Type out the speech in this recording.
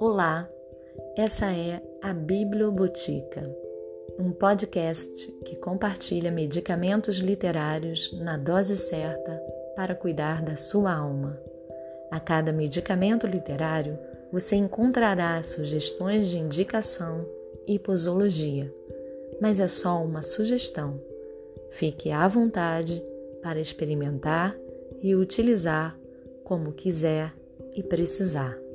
Olá, essa é a Bibliobotica, um podcast que compartilha medicamentos literários na dose certa para cuidar da sua alma. A cada medicamento literário, você encontrará sugestões de indicação e posologia, mas é só uma sugestão. Fique à vontade para experimentar e utilizar como quiser e precisar.